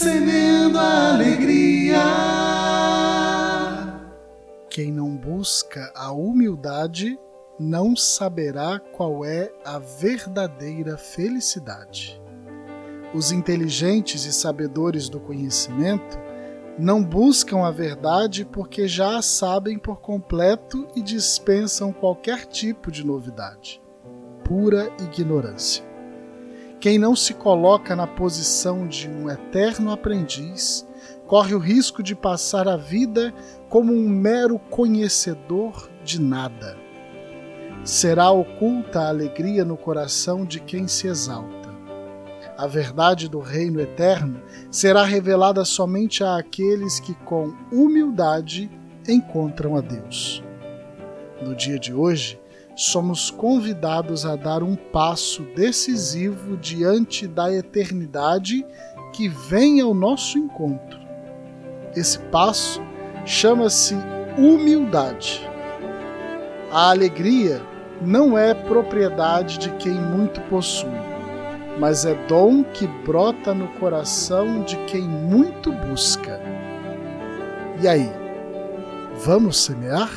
Semendo a alegria. Quem não busca a humildade não saberá qual é a verdadeira felicidade. Os inteligentes e sabedores do conhecimento não buscam a verdade porque já a sabem por completo e dispensam qualquer tipo de novidade. Pura ignorância. Quem não se coloca na posição de um eterno aprendiz corre o risco de passar a vida como um mero conhecedor de nada. Será oculta a alegria no coração de quem se exalta a verdade do reino eterno será revelada somente àqueles que, com humildade, encontram a Deus. No dia de hoje, somos convidados a dar um passo decisivo diante da eternidade que vem ao nosso encontro. Esse passo chama-se humildade. A alegria não é propriedade de quem muito possui mas é dom que brota no coração de quem muito busca. E aí, vamos semear?